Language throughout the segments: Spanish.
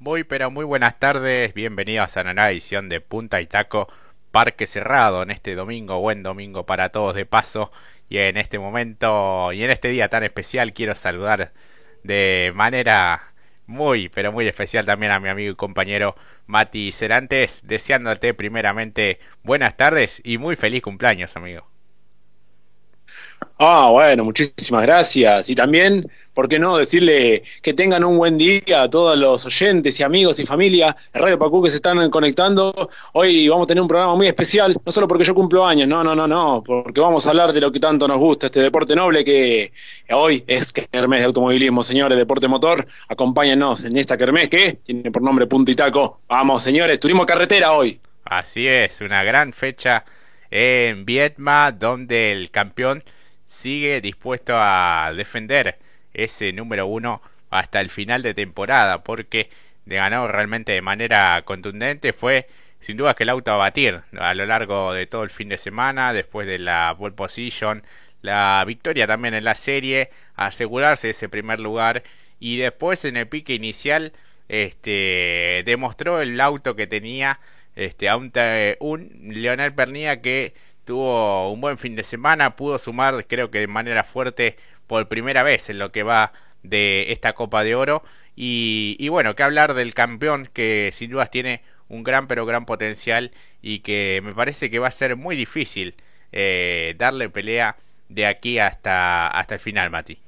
Muy pero muy buenas tardes, bienvenidos a una nueva edición de Punta y Taco Parque Cerrado en este domingo, buen domingo para todos de paso y en este momento y en este día tan especial quiero saludar de manera muy pero muy especial también a mi amigo y compañero Mati Cerantes, deseándote primeramente buenas tardes y muy feliz cumpleaños amigo. Ah, bueno, muchísimas gracias. Y también, ¿por qué no decirle que tengan un buen día a todos los oyentes y amigos y familia de Radio Pacú que se están conectando? Hoy vamos a tener un programa muy especial, no solo porque yo cumplo años, no, no, no, no, porque vamos a hablar de lo que tanto nos gusta, este deporte noble que hoy es Kermés de Automovilismo, señores, deporte motor. Acompáñenos en esta Kermés que tiene por nombre Punta y Taco. Vamos, señores, turismo carretera hoy. Así es, una gran fecha en Vietma, donde el campeón sigue dispuesto a defender ese número uno hasta el final de temporada, porque de ganó realmente de manera contundente. Fue sin duda que el auto a batir a lo largo de todo el fin de semana, después de la pole position, la victoria también en la serie, asegurarse ese primer lugar y después en el pique inicial este demostró el auto que tenía este un, un Leonel Pernilla que tuvo un buen fin de semana, pudo sumar creo que de manera fuerte por primera vez en lo que va de esta Copa de Oro y, bueno, que hablar del campeón que sin dudas tiene un gran pero gran potencial y que me parece que va a ser muy difícil eh, darle pelea de aquí hasta, hasta el final, Mati.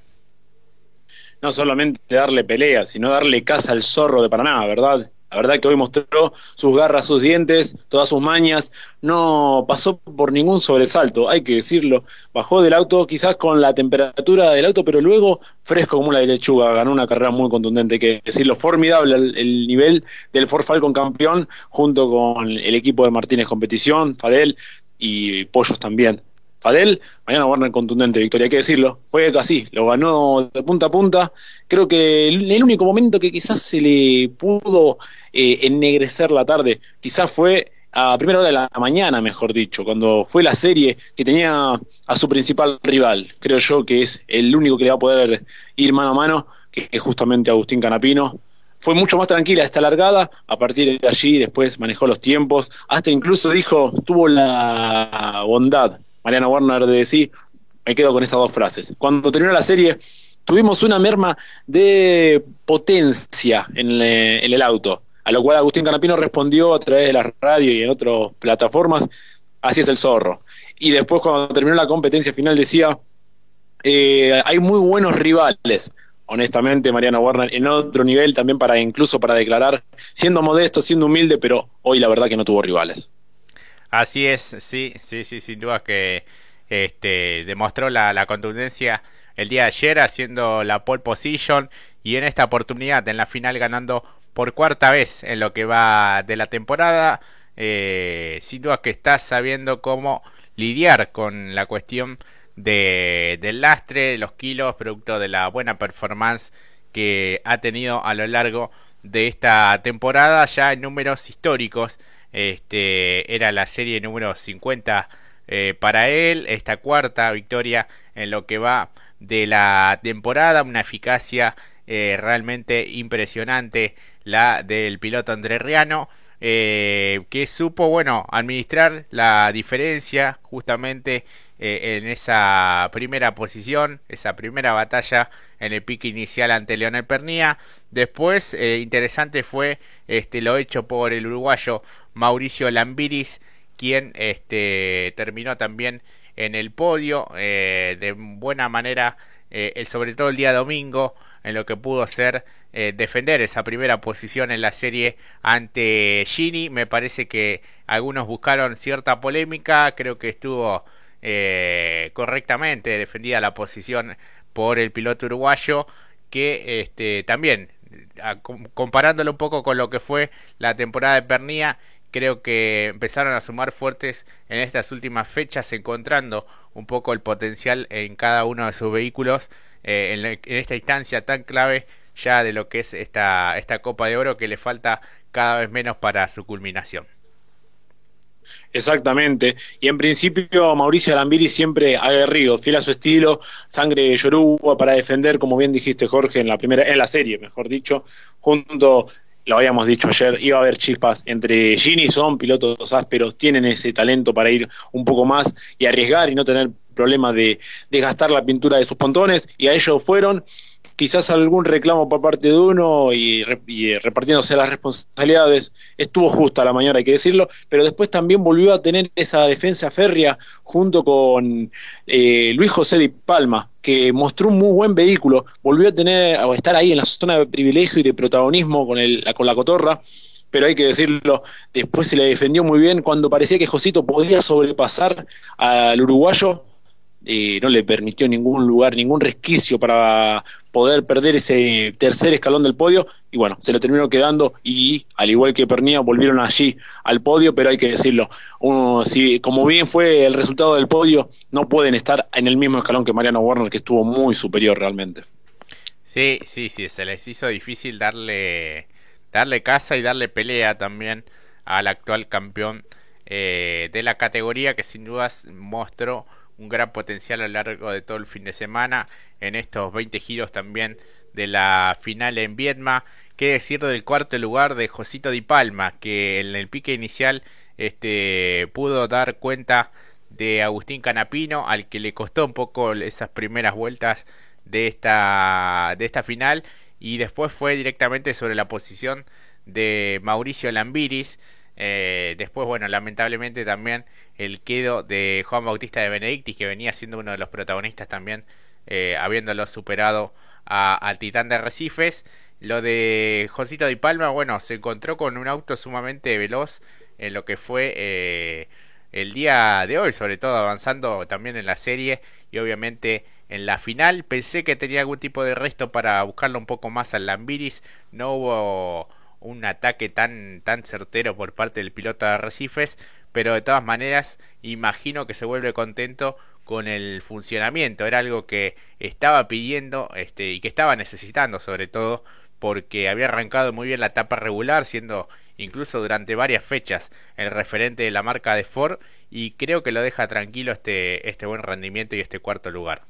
No solamente darle pelea, sino darle casa al zorro de Paraná, ¿verdad? La verdad que hoy mostró sus garras, sus dientes, todas sus mañas. No pasó por ningún sobresalto, hay que decirlo. Bajó del auto quizás con la temperatura del auto, pero luego fresco como la de lechuga. Ganó una carrera muy contundente, que decirlo. Formidable el, nivel del Ford Falcon campeón junto con el equipo de Martínez Competición, Fadel y Pollos también. Fadel, mañana Warner contundente victoria, hay que decirlo. Fue así, lo ganó de punta a punta. Creo que el, único momento que quizás se le pudo eh, ennegrecer la tarde, quizás fue a primera hora de la mañana, mejor dicho, cuando fue la serie que tenía a su principal rival. Creo yo que es el único que le va a poder ir mano a mano, que es justamente Agustín Canapino. Fue mucho más tranquila esta largada, a partir de allí después manejó los tiempos, hasta incluso dijo, tuvo la bondad Mariana Warner de me quedo con estas dos frases. Cuando terminó la serie, tuvimos una merma de potencia en, el auto, a lo cual Agustín Canapino respondió a través de la radio y en otras plataformas, así es el zorro. Y después cuando terminó la competencia final decía, eh, hay muy buenos rivales, honestamente, Mariana Warner, en otro nivel también para incluso para declarar, siendo modesto, siendo humilde, pero hoy la verdad que no tuvo rivales. Así es, sí, sí, sí, sin duda que este, demostró la, contundencia el día de ayer haciendo la pole position y en esta oportunidad en la final ganando por cuarta vez en lo que va de la temporada. Eh, sin duda que está sabiendo cómo lidiar con la cuestión de, del lastre, los kilos, producto de la buena performance que ha tenido a lo largo de esta temporada, ya en números históricos este, era la serie número 50 eh, para él. Esta cuarta victoria en lo que va de la temporada. Una eficacia eh, realmente impresionante la del piloto André Riano. Eh, que supo, bueno, administrar la diferencia justamente eh, en esa primera posición, esa primera batalla en el pique inicial ante Leonel Pernía. Después, eh, interesante fue este, lo hecho por el uruguayo Mauricio Lambiris, quien este, terminó también en el podio eh, de buena manera, sobre todo el día domingo, en lo que pudo ser defender esa primera posición en la serie ante Gini. Me parece que algunos buscaron cierta polémica, creo que estuvo eh, correctamente defendida la posición por el piloto uruguayo que este, también comparándolo un poco con lo que fue la temporada de Pernía creo que empezaron a sumar fuertes en estas últimas fechas encontrando un poco el potencial en cada uno de sus vehículos eh, en, en, esta instancia tan clave ya de lo que es esta, esta Copa de Oro que le falta cada vez menos para su culminación. Exactamente. Y en principio Mauricio Alambiri siempre aguerrido, fiel a su estilo, sangre de para defender, como bien dijiste Jorge, en la primera, en la serie, mejor dicho, junto lo habíamos dicho ayer, iba a haber chispas entre Gini, son pilotos ásperos, tienen ese talento para ir un poco más y arriesgar y no tener problema de, de gastar la pintura de sus pontones, y a ellos fueron quizás algún reclamo por parte de uno y, eh, repartiéndose las responsabilidades. Estuvo justa la mañana, hay que decirlo, pero después también volvió a tener esa defensa férrea junto con eh, Luis José Di Palma, que mostró un muy buen vehículo, volvió a tener a estar ahí en la zona de privilegio y de protagonismo con, el, con la cotorra pero hay que decirlo, después se le defendió muy bien cuando parecía que Josito podía sobrepasar al uruguayo, no le permitió ningún lugar, ningún resquicio para poder perder ese tercer escalón del podio y bueno, se lo terminó quedando y al igual que Pernía volvieron allí al podio, pero hay que decirlo, uno, si, como bien fue el resultado del podio, no pueden estar en el mismo escalón que Mariano Warner que estuvo muy superior realmente. Sí, sí, sí, se les hizo difícil darle, darle casa y darle pelea también al actual campeón eh, de la categoría que sin dudas mostró un gran potencial a lo largo de todo el fin de semana en estos 20 giros también de la final en Vietma. Qué decir del cuarto lugar de Josito Di Palma, que en el pique inicial este, pudo dar cuenta de Agustín Canapino, al que le costó un poco esas primeras vueltas de esta, de esta final, y después fue directamente sobre la posición de Mauricio Lambiris. Eh, después, bueno, lamentablemente también el quedo de Juan Bautista de Benedictis, que venía siendo uno de los protagonistas también, eh, habiéndolo superado al Titán de Recifes. Lo de Josito Di Palma, bueno, se encontró con un auto sumamente veloz en lo que fue eh, el día de hoy, sobre todo avanzando también en la serie y obviamente en la final. Pensé que tenía algún tipo de resto para buscarlo un poco más al Lambiris. No hubo un ataque tan, tan certero por parte del piloto de Arrecifes, pero de todas maneras imagino que se vuelve contento con el funcionamiento, era algo que estaba pidiendo este, y que estaba necesitando sobre todo porque había arrancado muy bien la etapa regular, siendo incluso durante varias fechas el referente de la marca de Ford y creo que lo deja tranquilo este, este buen rendimiento y este cuarto lugar.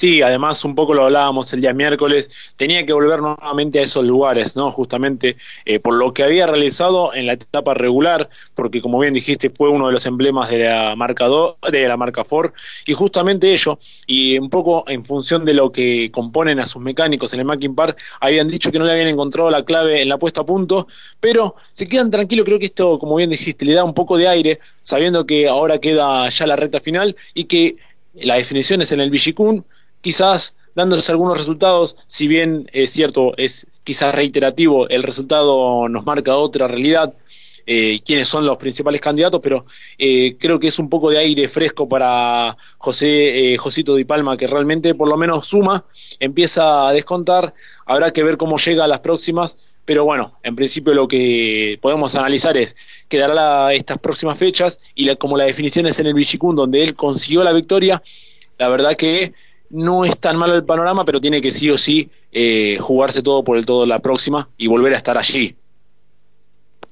Sí, además un poco lo hablábamos el día miércoles, tenía que volver nuevamente a esos lugares, ¿no? Justamente eh, por lo que había realizado en la etapa regular, porque como bien dijiste fue uno de los emblemas de la marca de la marca Ford y justamente ello y un poco en función de lo que componen a sus mecánicos en el Mackin Park habían dicho que no le habían encontrado la clave en la puesta a punto, pero se quedan tranquilos, creo que esto como bien dijiste le da un poco de aire sabiendo que ahora queda ya la recta final y que la definición es en el Vigicún, quizás dándose algunos resultados, si bien es cierto, es quizás reiterativo, el resultado nos marca otra realidad, eh, quiénes son los principales candidatos, pero eh, creo que es un poco de aire fresco para José eh, Josito Di Palma, que realmente por lo menos suma, empieza a descontar, habrá que ver cómo llega a las próximas, pero bueno, en principio lo que podemos analizar es quedará estas próximas fechas y la, como la definición es en el Vichicún, donde él consiguió la victoria, la verdad que no es tan malo el panorama, pero tiene que sí o sí eh, jugarse todo por el todo la próxima y volver a estar allí.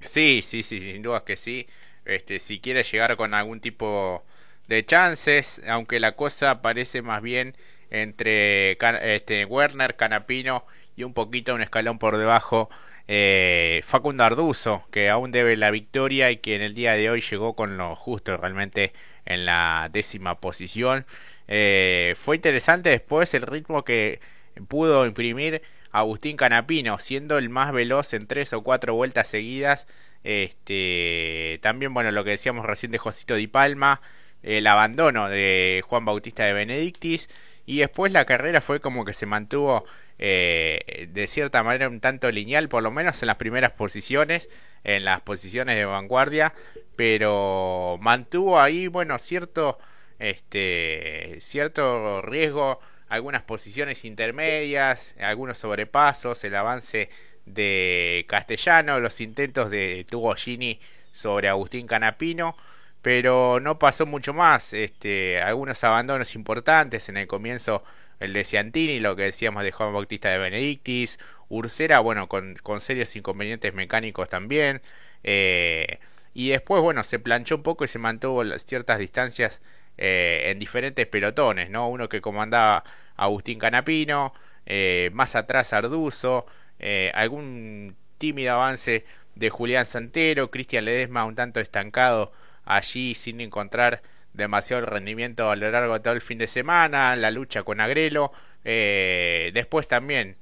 Sí, sí, sí, sin duda que sí. Este, si quiere llegar con algún tipo de chances, aunque la cosa parece más bien entre este, Werner, Canapino y un poquito un escalón por debajo eh, Facundo Arduzo, que aún debe la victoria y que en el día de hoy llegó con lo justo realmente en la décima posición. Eh, fue interesante después el ritmo que pudo imprimir Agustín Canapino, siendo el más veloz en tres o cuatro vueltas seguidas. Este, también, bueno, lo que decíamos recién de Josito Di Palma, el abandono de Juan Bautista de Benedictis, y después la carrera fue como que se mantuvo eh, de cierta manera un tanto lineal, por lo menos en las primeras posiciones, en las posiciones de vanguardia, pero mantuvo ahí, bueno, cierto este, cierto riesgo, algunas posiciones intermedias, algunos sobrepasos, el avance de Castellano, los intentos de Tugogini sobre Agustín Canapino, pero no pasó mucho más. Este, algunos abandonos importantes en el comienzo, el de Ciantini, lo que decíamos de Juan Bautista de Benedictis, Ursera, bueno, con, con serios inconvenientes mecánicos también. Eh, y después, bueno, se planchó un poco y se mantuvo ciertas distancias eh, en diferentes pelotones, ¿no? Uno que comandaba Agustín Canapino, eh, más atrás Arduzo, eh, algún tímido avance de Julián Santero, Cristian Ledesma un tanto estancado allí sin encontrar demasiado rendimiento a lo largo de todo el fin de semana, la lucha con Agrelo, después también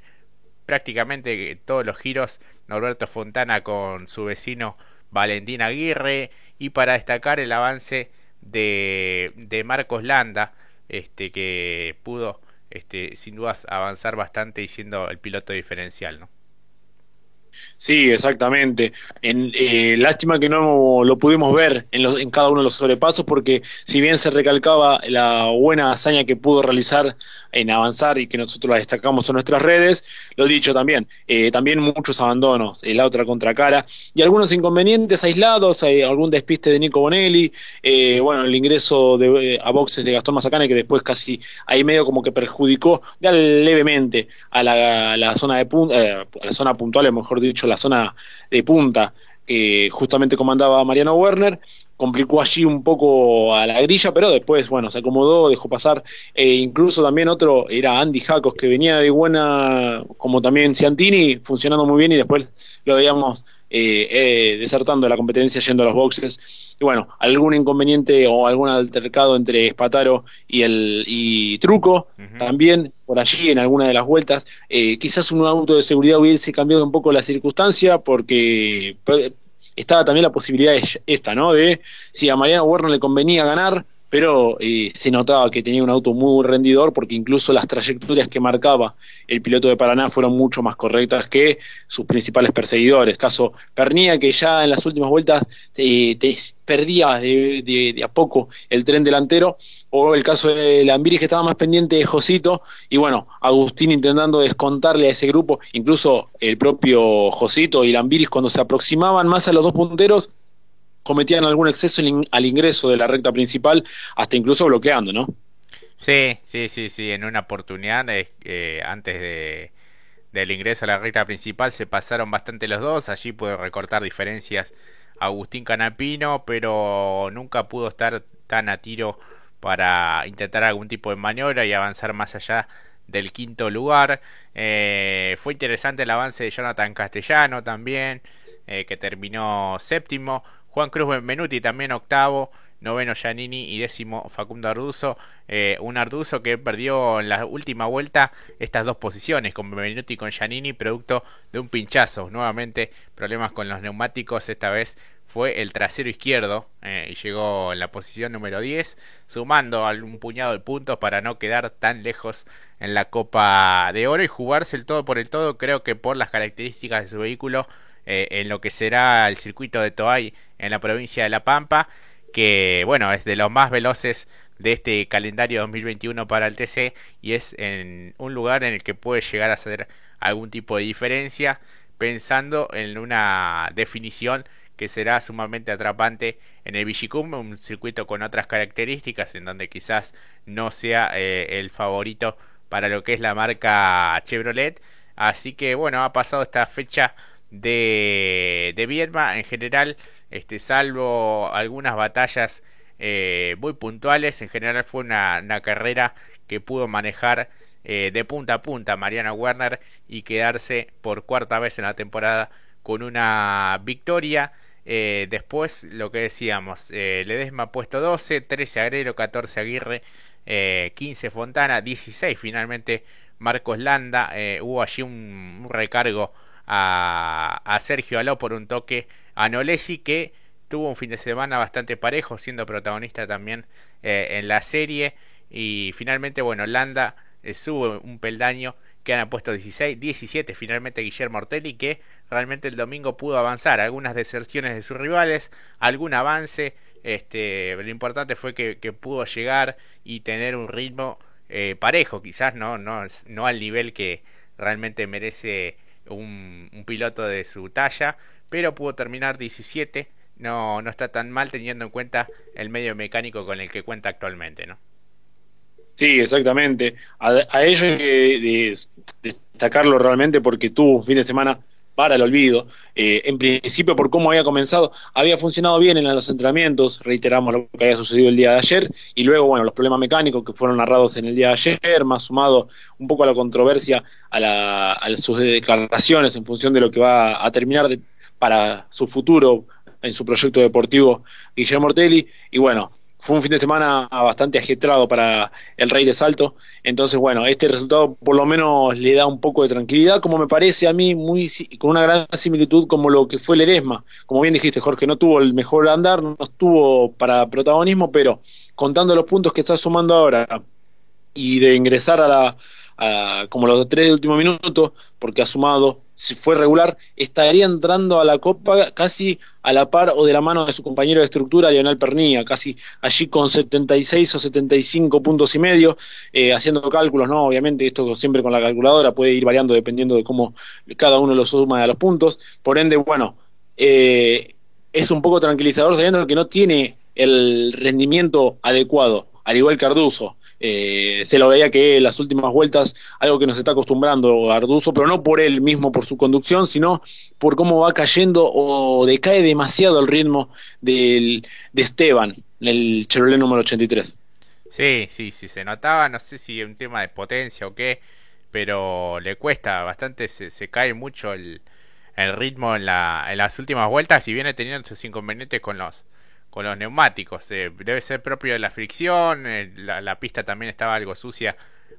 prácticamente todos los giros Norberto Fontana con su vecino Valentín Aguirre y para destacar el avance de, de Marcos Landa este que pudo este sin dudas avanzar bastante y siendo el piloto diferencial ¿no? Sí, exactamente. En, eh, lástima que no lo pudimos ver en, los, en cada uno de los sobrepasos porque si bien se recalcaba la buena hazaña que pudo realizar en avanzar y que nosotros la destacamos en nuestras redes, lo dicho también, eh, también muchos abandonos, en la otra contracara y algunos inconvenientes aislados, hay algún despiste de Nico Bonelli, eh, bueno, el ingreso de, a boxes de Gastón Mazacane que después casi ahí medio como que perjudicó ya levemente a la, zona de a la zona puntual, mejor dicho, la zona de punta que justamente comandaba Mariano Werner, complicó allí un poco a la grilla, pero después, bueno, se acomodó, dejó pasar, e incluso también otro era Andy Jacos, que venía de buena, como también Ciantini, funcionando muy bien y después lo veíamos eh, eh, desertando de la competencia yendo a los boxes. Y bueno, algún inconveniente o algún altercado entre Espataro y el y Truco también por allí en alguna de las vueltas. Eh, quizás un auto de seguridad hubiese cambiado un poco la circunstancia porque estaba también la posibilidad esta, ¿no? De si a Mariano Werner le convenía ganar, pero eh, se notaba que tenía un auto muy rendidor porque incluso las trayectorias que marcaba el piloto de Paraná fueron mucho más correctas que sus principales perseguidores. Caso Pernía, que ya en las últimas vueltas te perdía de, a poco el tren delantero, o el caso de Lambiris que estaba más pendiente de Josito, y bueno, Agustín intentando descontarle a ese grupo, incluso el propio Josito y Lambiris cuando se aproximaban más a los dos punteros, cometían algún exceso al ingreso de la recta principal, hasta incluso bloqueando, ¿no? Sí, sí, sí, sí, en una oportunidad eh, antes de, del ingreso a la recta principal se pasaron bastante los dos, allí puede recortar diferencias Agustín Canapino, pero nunca pudo estar tan a tiro para intentar algún tipo de maniobra y avanzar más allá del quinto lugar. Eh, fue interesante el avance de Jonathan Castellano también, eh, que terminó séptimo. Juan Cruz Benvenuti también octavo, noveno Giannini y décimo Facundo Arduzo. Eh, un Arduzo que perdió en la última vuelta estas dos posiciones, con Benvenuti y con Giannini, producto de un pinchazo. Nuevamente problemas con los neumáticos, esta vez fue el trasero izquierdo eh, y llegó en la posición número 10, sumando un puñado de puntos para no quedar tan lejos en la Copa de Oro y jugarse el todo por el todo, creo que por las características de su vehículo eh, en lo que será el circuito de Toay en la provincia de La Pampa, que bueno, es de los más veloces de este calendario 2021 para el TC y es en un lugar en el que puede llegar a hacer algún tipo de diferencia pensando en una definición que será sumamente atrapante en el Vigicum, un circuito con otras características en donde quizás no sea eh, el favorito para lo que es la marca Chevrolet. Así que bueno, ha pasado esta fecha de, de en general, este, salvo algunas batallas eh, muy puntuales, en general fue una, carrera que pudo manejar eh, de punta a punta Mariana Werner y quedarse por cuarta vez en la temporada con una victoria. Eh, después, lo que decíamos, Ledesma puesto 12, 13 Agrero, 14 Aguirre, 15 Fontana, 16 finalmente Marcos Landa. hubo allí un recargo a, Sergio Aló por un toque a Nolesi que tuvo un fin de semana bastante parejo siendo protagonista también eh, en la serie. Y finalmente bueno Landa eh, sube un peldaño que han puesto 16, 17 finalmente Guillermo Ortelli que realmente el domingo pudo avanzar. Algunas deserciones de sus rivales algún avance este lo importante fue que, pudo llegar y tener un ritmo eh, parejo quizás no no no al nivel que realmente merece un, piloto de su talla, pero pudo terminar 17. No, no está tan mal teniendo en cuenta el medio mecánico con el que cuenta actualmente, ¿no? Sí, exactamente. A, ello hay que destacarlo realmente porque tuvo un fin de semana para el olvido. Eh, en principio, por cómo había comenzado, había funcionado bien en los entrenamientos, reiteramos lo que había sucedido el día de ayer, y luego, bueno, los problemas mecánicos que fueron narrados en el día de ayer, más sumado un poco a la controversia, a, a sus declaraciones en función de lo que va a terminar para su futuro en su proyecto deportivo Guillermo Ortelli, y bueno, fue un fin de semana bastante ajetrado para el Rey de Salto. Entonces, bueno, este resultado por lo menos le da un poco de tranquilidad, como me parece a mí, muy con una gran similitud como lo que fue el Eresma. Como bien dijiste, Jorge, no tuvo el mejor andar, no estuvo para protagonismo, pero contando los puntos que está sumando ahora y de ingresar a la, como los tres de último minuto, porque ha sumado, si fue regular, estaría entrando a la Copa casi a la par o de la mano de su compañero de estructura, Lionel Pernilla, casi allí con 76 o 75 puntos y medio, eh, haciendo cálculos, ¿no? Obviamente, esto siempre con la calculadora puede ir variando dependiendo de cómo cada uno lo suma a los puntos. Por ende, bueno, eh, es un poco tranquilizador sabiendo que no tiene el rendimiento adecuado, al igual que Arduzo. Eh, se lo veía que en las últimas vueltas, algo que nos está acostumbrando Arduzo, pero no por él mismo, por su conducción, sino por cómo va cayendo o decae demasiado el ritmo del, de Esteban, el Chevrolet número 83. Sí, sí, sí, se notaba, no sé si un tema de potencia o qué, pero le cuesta bastante, se, se cae mucho el, el ritmo en, la, en las últimas vueltas y viene teniendo sus inconvenientes con los con los neumáticos. Eh, debe ser propio de la fricción. Eh, la, pista también estaba algo sucia,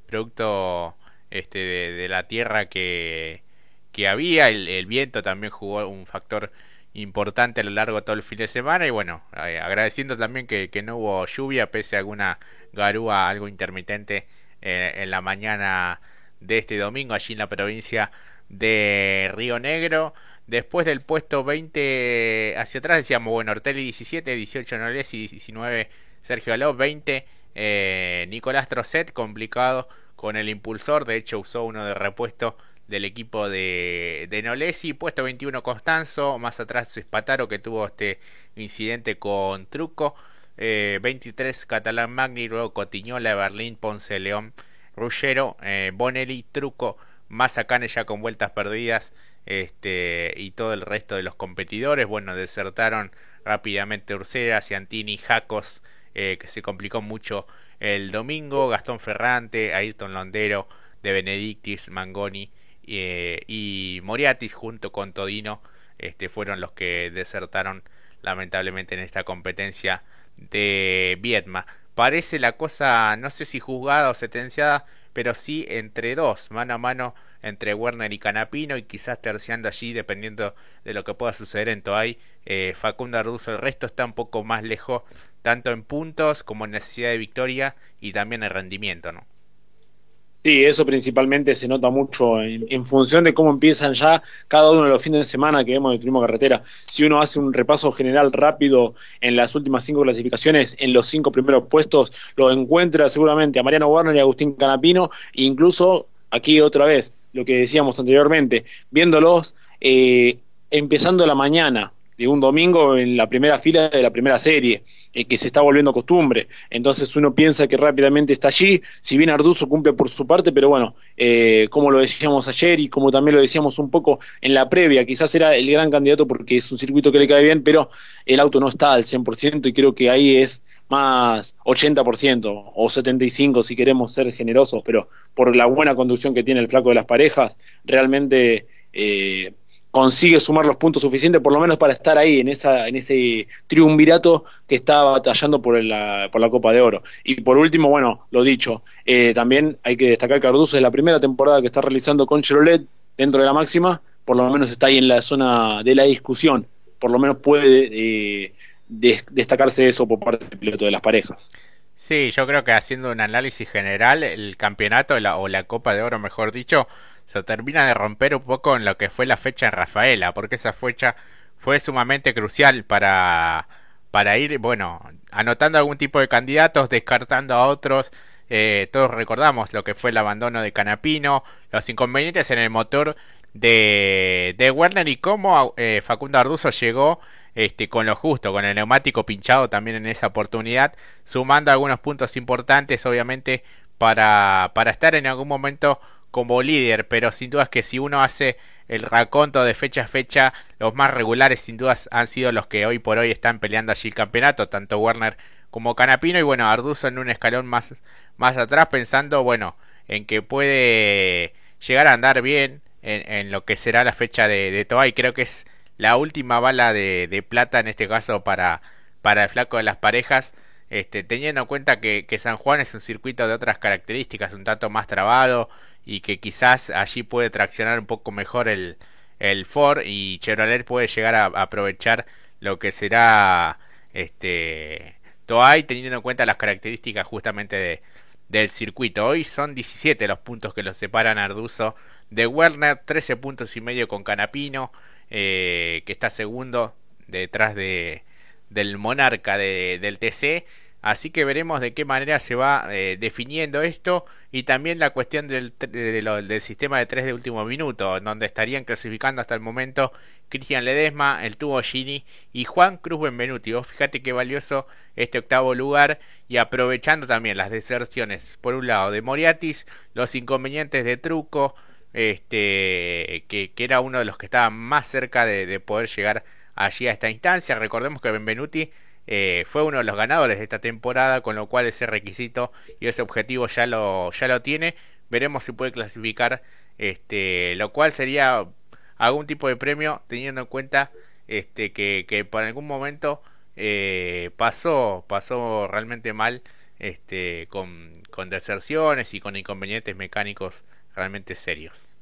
producto este, de, la tierra que, que había. El, viento también jugó un factor importante a lo largo de todo el fin de semana. Y bueno, eh, agradeciendo también que, que, no hubo lluvia, pese a alguna garúa algo intermitente en la mañana de este domingo, allí en la provincia de Río Negro. Después del puesto 20 hacia atrás decíamos, bueno, Ortelli 17, 18 Nolesi, 19 Sergio Aló, 20 eh, Nicolás Trocet, complicado con el impulsor, de hecho usó uno de repuesto del equipo de, de Nolesi, puesto 21 Constanzo, más atrás Espataro que tuvo este incidente con Truco, 23 eh, Catalán Magni, luego Cotiñola, Berlín, Ponce León, Ruggero, eh, Bonelli, Truco, Mazacane ya con vueltas perdidas, este, y todo el resto de los competidores. Bueno, desertaron rápidamente Ursera, Ciantini, Jacos, eh, que se complicó mucho el domingo, Gastón Ferrante, Ayrton Londero, De Benedictis, Mangoni eh, y Moriatis junto con Todino este, fueron los que desertaron lamentablemente en esta competencia de Vietma. Parece la cosa, no sé si juzgada o sentenciada, pero sí entre dos, mano a mano entre Werner y Canapino y quizás terciando allí dependiendo de lo que pueda suceder en Toay eh, Facundo Arduzo el resto está un poco más lejos tanto en puntos como en necesidad de victoria y también en rendimiento ¿no? Sí, eso principalmente se nota mucho en, función de cómo empiezan ya cada uno de los fines de semana que vemos el Turismo Carretera. Si uno hace un repaso general rápido en las últimas cinco clasificaciones, en los cinco primeros puestos, lo encuentra seguramente a Mariano Warner y a Agustín Canapino, e incluso aquí otra vez, lo que decíamos anteriormente, viéndolos eh, empezando la mañana de un domingo en la primera fila de la primera serie, eh, que se está volviendo costumbre. Entonces uno piensa que rápidamente está allí, si bien Arduzo cumple por su parte, pero bueno, eh, como lo decíamos ayer y como también lo decíamos un poco en la previa, quizás era el gran candidato porque es un circuito que le cae bien, pero el auto no está al 100% y creo que ahí es más 80% o 75% si queremos ser generosos, pero por la buena conducción que tiene el flaco de las parejas, realmente eh, consigue sumar los puntos suficientes por lo menos para estar ahí en esa en ese triunvirato que está batallando por la, por la Copa de Oro. Y por último, bueno, lo dicho, eh, también hay que destacar que Arduzo es la primera temporada que está realizando con Chevrolet dentro de la máxima, por lo menos está ahí en la zona de la discusión, por lo menos puede eh, destacarse eso por parte del piloto de las parejas. Sí, yo creo que haciendo un análisis general, el campeonato o la Copa de Oro, mejor dicho, se termina de romper un poco en lo que fue la fecha en Rafaela, porque esa fecha fue sumamente crucial para, para ir, bueno, anotando algún tipo de candidatos, descartando a otros. Eh, todos recordamos lo que fue el abandono de Canapino, los inconvenientes en el motor de, de Werner y cómo eh, Facundo Arduzo llegó este, con lo justo, con el neumático pinchado también en esa oportunidad, sumando algunos puntos importantes, obviamente, para, para estar en algún momento como líder, pero sin duda es que si uno hace el raconto de fecha a fecha, los más regulares sin dudas han sido los que hoy por hoy están peleando allí el campeonato, tanto Werner como Canapino y bueno, Arduzo en un escalón más, más atrás pensando, bueno, en que puede llegar a andar bien en, lo que será la fecha de, de Toa y creo que es la última bala de, plata en este caso para, para el flaco de las parejas este, teniendo en cuenta que, San Juan es un circuito de otras características, un tanto más trabado y que quizás allí puede traccionar un poco mejor el, el Ford y Chevrolet puede llegar a, aprovechar lo que será este Toay teniendo en cuenta las características justamente de, del circuito. Hoy son 17 los puntos que los separan Arduzo de Werner, 13 puntos y medio con Canapino, eh, que está segundo detrás de, del monarca de, del TC. Así que veremos de qué manera se va eh, definiendo esto y también la cuestión del, del sistema de tres de último minuto, donde estarían clasificando hasta el momento Cristian Ledesma, el tubo Gini y Juan Cruz Benvenuti. fíjate qué valioso este octavo lugar y aprovechando también las deserciones, por un lado de Moriatis, los inconvenientes de Truco, este, que, era uno de los que estaba más cerca de poder llegar allí a esta instancia. Recordemos que Benvenuti eh, fue uno de los ganadores de esta temporada, con lo cual ese requisito y ese objetivo ya lo, ya lo tiene. Veremos si puede clasificar, este, lo cual sería algún tipo de premio, teniendo en cuenta este, que, que por algún momento eh, pasó, pasó realmente mal este, con, con deserciones y con inconvenientes mecánicos realmente serios.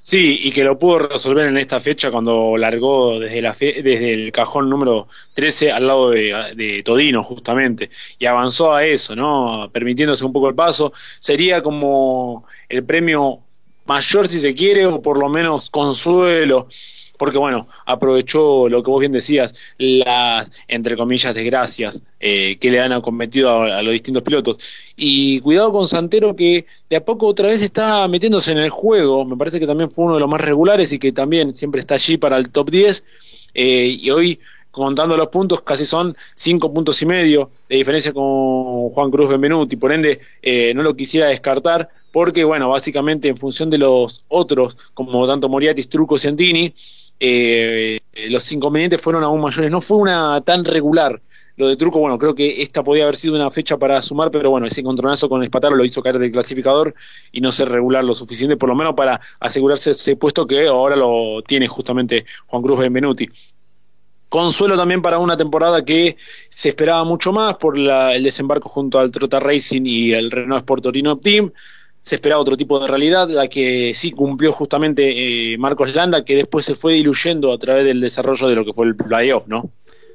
Sí, y que lo pudo resolver en esta fecha cuando largó desde, la desde el cajón número 13 al lado de, Todino, justamente, y avanzó a eso, ¿no? Permitiéndose un poco el paso. Sería como el premio mayor, si se quiere, o por lo menos consuelo porque bueno, aprovechó lo que vos bien decías, las, entre comillas, desgracias eh, que le han cometido a, los distintos pilotos. Y cuidado con Santero que de a poco otra vez está metiéndose en el juego, me parece que también fue uno de los más regulares y que también siempre está allí para el top 10, eh, y hoy contando los puntos, casi son cinco puntos y medio de diferencia con Juan Cruz Benvenuti, por ende eh, no lo quisiera descartar, porque bueno, básicamente en función de los otros, como tanto Moriatis, Truco, Ciantini, eh, los inconvenientes fueron aún mayores. No fue una tan regular. Lo de Truco, bueno, creo que esta podía haber sido una fecha para sumar, pero bueno, ese encontronazo con Espataro lo hizo caer del clasificador y no ser regular lo suficiente, por lo menos para asegurarse ese puesto que ahora lo tiene justamente Juan Cruz Benvenuti. Consuelo también para una temporada que se esperaba mucho más por el desembarco junto al Trota Racing y el Renault Sport Torino Team se esperaba otro tipo de realidad, la que sí cumplió justamente eh, Marcos Landa, que después se fue diluyendo a través del desarrollo de lo que fue el playoff, ¿no?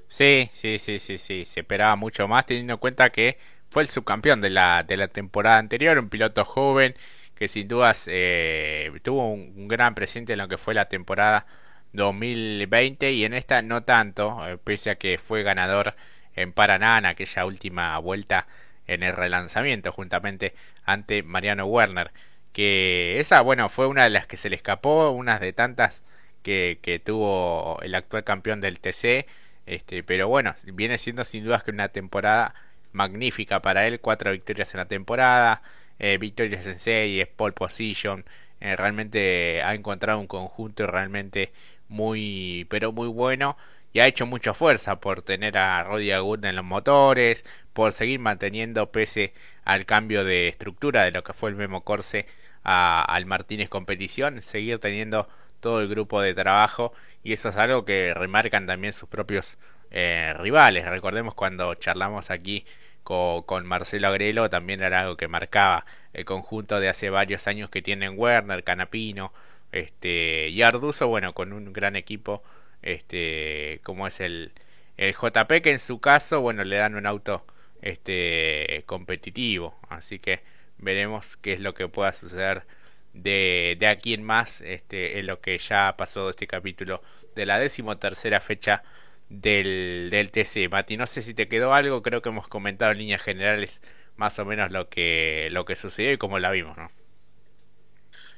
Sí, sí, sí, sí, sí, se esperaba mucho más teniendo en cuenta que fue el subcampeón de la, de la temporada anterior, un piloto joven que sin dudas eh, tuvo un, gran presente en lo que fue la temporada 2020 y en esta no tanto, eh, pese a que fue ganador en Paraná en aquella última vuelta en el relanzamiento juntamente ante Mariano Werner que esa bueno fue una de las que se le escapó una de tantas que, que tuvo el actual campeón del TC este pero bueno viene siendo sin dudas que una temporada magnífica para él cuatro victorias en la temporada eh, victorias en series pole position eh, realmente ha encontrado un conjunto realmente muy pero muy bueno y ha hecho mucha fuerza por tener a Roddy Agut en los motores, por seguir manteniendo pese al cambio de estructura de lo que fue el Memo Corse al Martínez Competición, seguir teniendo todo el grupo de trabajo y eso es algo que remarcan también sus propios eh, rivales. Recordemos cuando charlamos aquí con, con, Marcelo Agrelo, también era algo que marcaba el conjunto de hace varios años que tienen Werner, Canapino este, y Arduzo, bueno, con un gran equipo este como es el, el JP que en su caso bueno le dan un auto este competitivo así que veremos qué es lo que pueda suceder de, de aquí en más este en lo que ya pasó este capítulo de la decimotercera fecha del, del TC Mati no sé si te quedó algo creo que hemos comentado en líneas generales más o menos lo que lo que sucedió y cómo la vimos no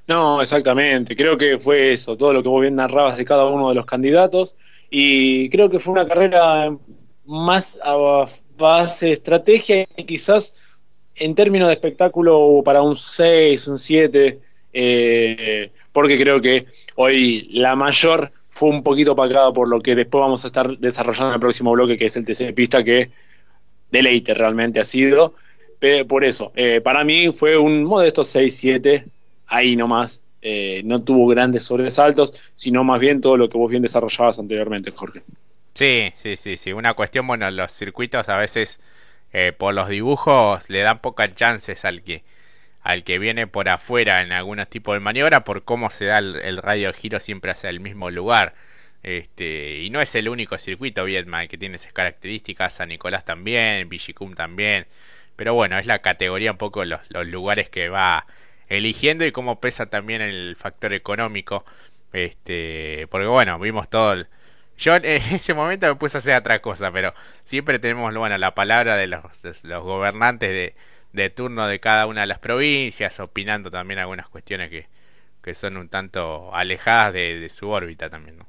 no, exactamente. Creo que fue eso, todo lo que vos bien narrabas de cada uno de los candidatos. Y creo que fue una carrera más base estrategia y quizás en términos de espectáculo para un 6, un 7, eh, porque creo que hoy la mayor fue un poquito opacada por lo que después vamos a estar desarrollando en el próximo bloque, que es el TC de pista, que deleite realmente ha sido. Por eso, eh, para mí fue un modesto 6-7, ahí nomás. Eh, no tuvo grandes sobresaltos, sino más bien todo lo que vos bien desarrollabas anteriormente, Jorge. Sí, sí, sí, sí. Una cuestión, bueno, los circuitos a veces eh, por los dibujos le dan pocas chances al que al que viene por afuera en algunos tipos de maniobra por cómo se da el, radio de giro siempre hacia el mismo lugar. Este, y no es el único circuito Vietma que tiene esas características, San Nicolás también, Vichicum también. Pero bueno, es la categoría un poco los, los lugares que va eligiendo y cómo pesa también el factor económico. Este, porque bueno, vimos todo el, yo en ese momento me puse a hacer otra cosa, pero siempre tenemos bueno, la palabra de los, gobernantes de, de turno de cada una de las provincias, opinando también algunas cuestiones que, que son un tanto alejadas de, su órbita también, ¿no?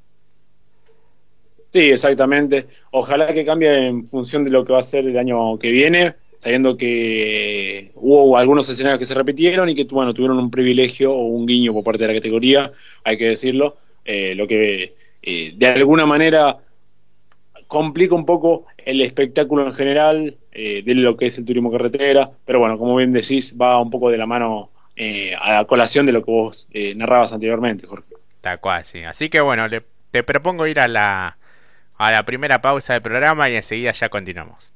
Sí, exactamente. Ojalá que cambie en función de lo que va a ser el año que viene, sabiendo que hubo algunos escenarios que se repitieron y que bueno tuvieron un privilegio o un guiño por parte de la categoría, hay que decirlo, eh, lo que eh, de alguna manera complica un poco el espectáculo en general eh, de lo que es el turismo carretera, pero bueno, como bien decís, va un poco de la mano eh, a la colación de lo que vos eh, narrabas anteriormente, Jorge. Tal cual, sí. Así que bueno, te propongo ir a la, a la primera pausa del programa y enseguida ya continuamos.